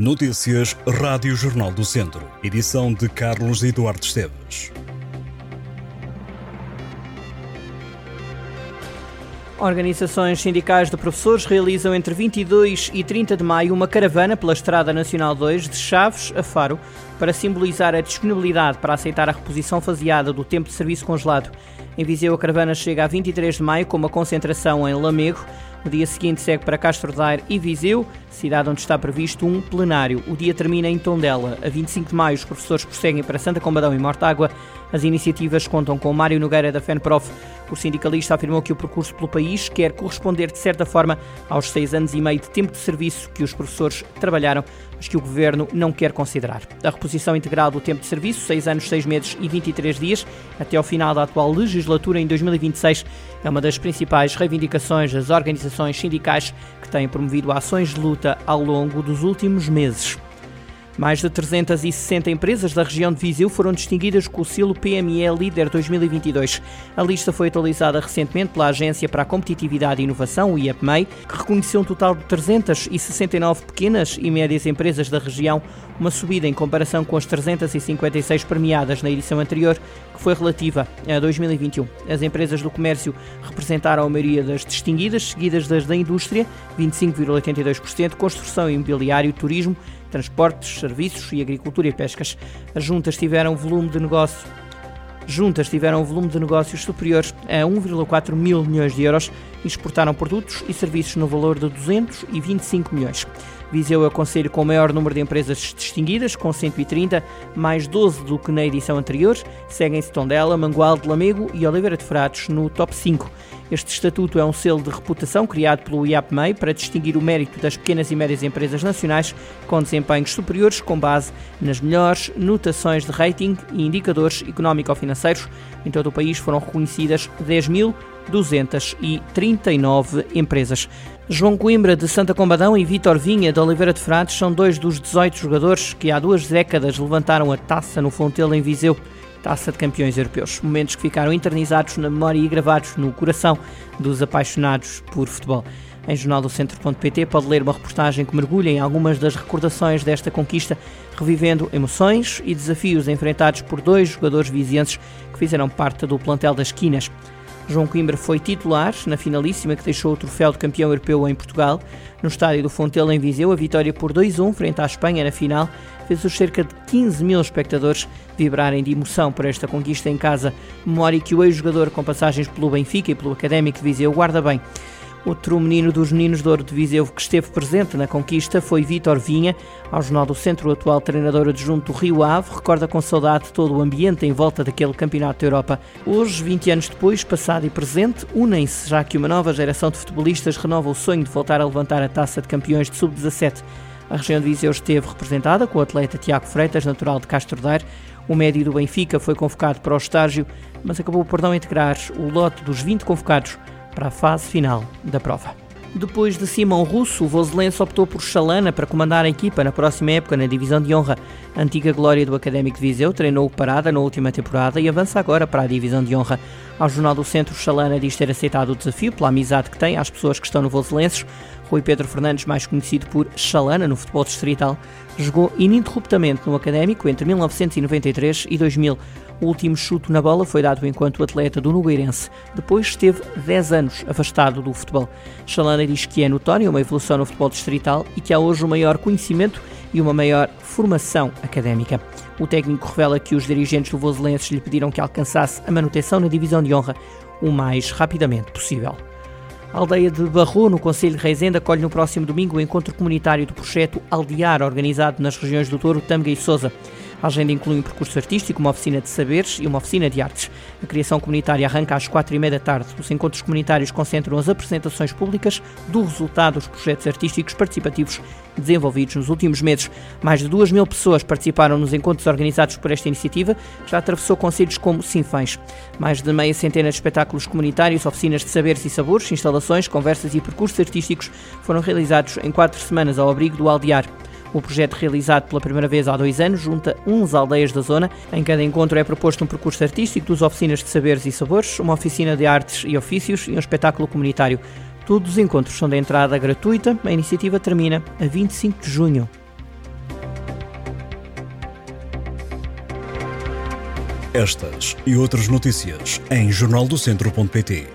Notícias Rádio Jornal do Centro. Edição de Carlos Eduardo Esteves. Organizações sindicais de professores realizam entre 22 e 30 de maio uma caravana pela Estrada Nacional 2 de Chaves a Faro para simbolizar a disponibilidade para aceitar a reposição faseada do tempo de serviço congelado. Em Viseu, a caravana chega a 23 de maio com uma concentração em Lamego. No dia seguinte segue para Castro Daire e Viseu, cidade onde está previsto um plenário. O dia termina em Tondela. A 25 de maio, os professores prosseguem para Santa Combadão e Mortágua. As iniciativas contam com Mário Nogueira da FENPROF. O sindicalista afirmou que o percurso pelo país quer corresponder, de certa forma, aos seis anos e meio de tempo de serviço que os professores trabalharam, mas que o governo não quer considerar. A reposição integral do tempo de serviço, seis anos, seis meses e 23 dias, até ao final da atual legislatura em 2026, é uma das principais reivindicações das organizações sindicais que têm promovido ações de luta ao longo dos últimos meses. Mais de 360 empresas da região de Viseu foram distinguidas com o selo PME Líder 2022. A lista foi atualizada recentemente pela Agência para a Competitividade e Inovação, o IAPMEI, que reconheceu um total de 369 pequenas e médias empresas da região, uma subida em comparação com as 356 premiadas na edição anterior, que foi relativa a 2021. As empresas do comércio representaram a maioria das distinguidas, seguidas das da indústria, 25,82%, construção imobiliário, turismo, transportes, serviços e agricultura e pescas. As juntas tiveram volume de negócio juntas tiveram um volume de negócios superior a 1,4 mil milhões de euros e exportaram produtos e serviços no valor de 225 milhões. Viseu é o conselho com o maior número de empresas distinguidas, com 130, mais 12 do que na edição anterior. Seguem-se Tondela, Mangualde, Lamego e Oliveira de Frades no top 5. Este estatuto é um selo de reputação criado pelo IAPMEI para distinguir o mérito das pequenas e médias empresas nacionais com desempenhos superiores com base nas melhores notações de rating e indicadores económico-financeiros. Em todo o país foram reconhecidas 10.239 empresas. João Coimbra de Santa Combadão e Vítor Vinha de Oliveira de Frades são dois dos 18 jogadores que há duas décadas levantaram a taça no Fontelo em Viseu. Taça de Campeões Europeus. Momentos que ficaram eternizados na memória e gravados no coração dos apaixonados por futebol. Em jornaldocentro.pt pode ler uma reportagem que mergulha em algumas das recordações desta conquista, revivendo emoções e desafios enfrentados por dois jogadores vizienses que fizeram parte do plantel das Quinas. João Coimbra foi titular na finalíssima que deixou o troféu de campeão europeu em Portugal. No estádio do Fontelo, em Viseu, a vitória por 2-1 frente à Espanha na final fez os cerca de 15 mil espectadores vibrarem de emoção por esta conquista em casa. Memória que o ex-jogador com passagens pelo Benfica e pelo Académico de Viseu guarda bem. Outro menino dos Meninos de Ouro de Viseu que esteve presente na conquista foi Vítor Vinha. Ao Jornal do Centro, o atual treinador adjunto Rio Ave recorda com saudade todo o ambiente em volta daquele campeonato da Europa. Hoje, 20 anos depois, passado e presente, unem-se, já que uma nova geração de futebolistas renova o sonho de voltar a levantar a taça de campeões de sub-17. A região de Viseu esteve representada com o atleta Tiago Freitas, natural de Castro Daire. O médio do Benfica foi convocado para o estágio, mas acabou por não integrar o lote dos 20 convocados para a fase final da prova. Depois de Simão Russo, o voselense optou por Chalana para comandar a equipa na próxima época na divisão de honra. A antiga glória do Académico de Viseu treinou Parada na última temporada e avança agora para a divisão de honra. Ao Jornal do Centro, Chalana diz ter aceitado o desafio pela amizade que tem às pessoas que estão no Voselenses. Rui Pedro Fernandes, mais conhecido por Chalana no futebol distrital, jogou ininterruptamente no Académico entre 1993 e 2000. O último chute na bola foi dado enquanto atleta do Nogueirense. Depois esteve 10 anos afastado do futebol. Chalana diz que é notória uma evolução no futebol distrital e que há hoje um maior conhecimento e uma maior formação académica. O técnico revela que os dirigentes do Voselenses lhe pediram que alcançasse a manutenção na divisão de honra o mais rapidamente possível. A aldeia de Barro, no Conselho de Reisenda, acolhe no próximo domingo o encontro comunitário do projeto Aldear, organizado nas regiões do Douro, Tâmega e Sousa. A agenda inclui um percurso artístico, uma oficina de saberes e uma oficina de artes. A criação comunitária arranca às quatro e meia da tarde. Os encontros comunitários concentram as apresentações públicas do resultado dos projetos artísticos participativos desenvolvidos nos últimos meses. Mais de duas mil pessoas participaram nos encontros organizados por esta iniciativa, que já atravessou conselhos como Sinfãs. Mais de meia centena de espetáculos comunitários, oficinas de saberes e sabores, instalações, conversas e percursos artísticos foram realizados em quatro semanas ao abrigo do Aldear. O projeto, realizado pela primeira vez há dois anos, junta 11 aldeias da zona. Em cada encontro é proposto um percurso artístico, duas oficinas de saberes e sabores, uma oficina de artes e ofícios e um espetáculo comunitário. Todos os encontros são de entrada gratuita. A iniciativa termina a 25 de junho. Estas e outras notícias em jornaldocentro.pt.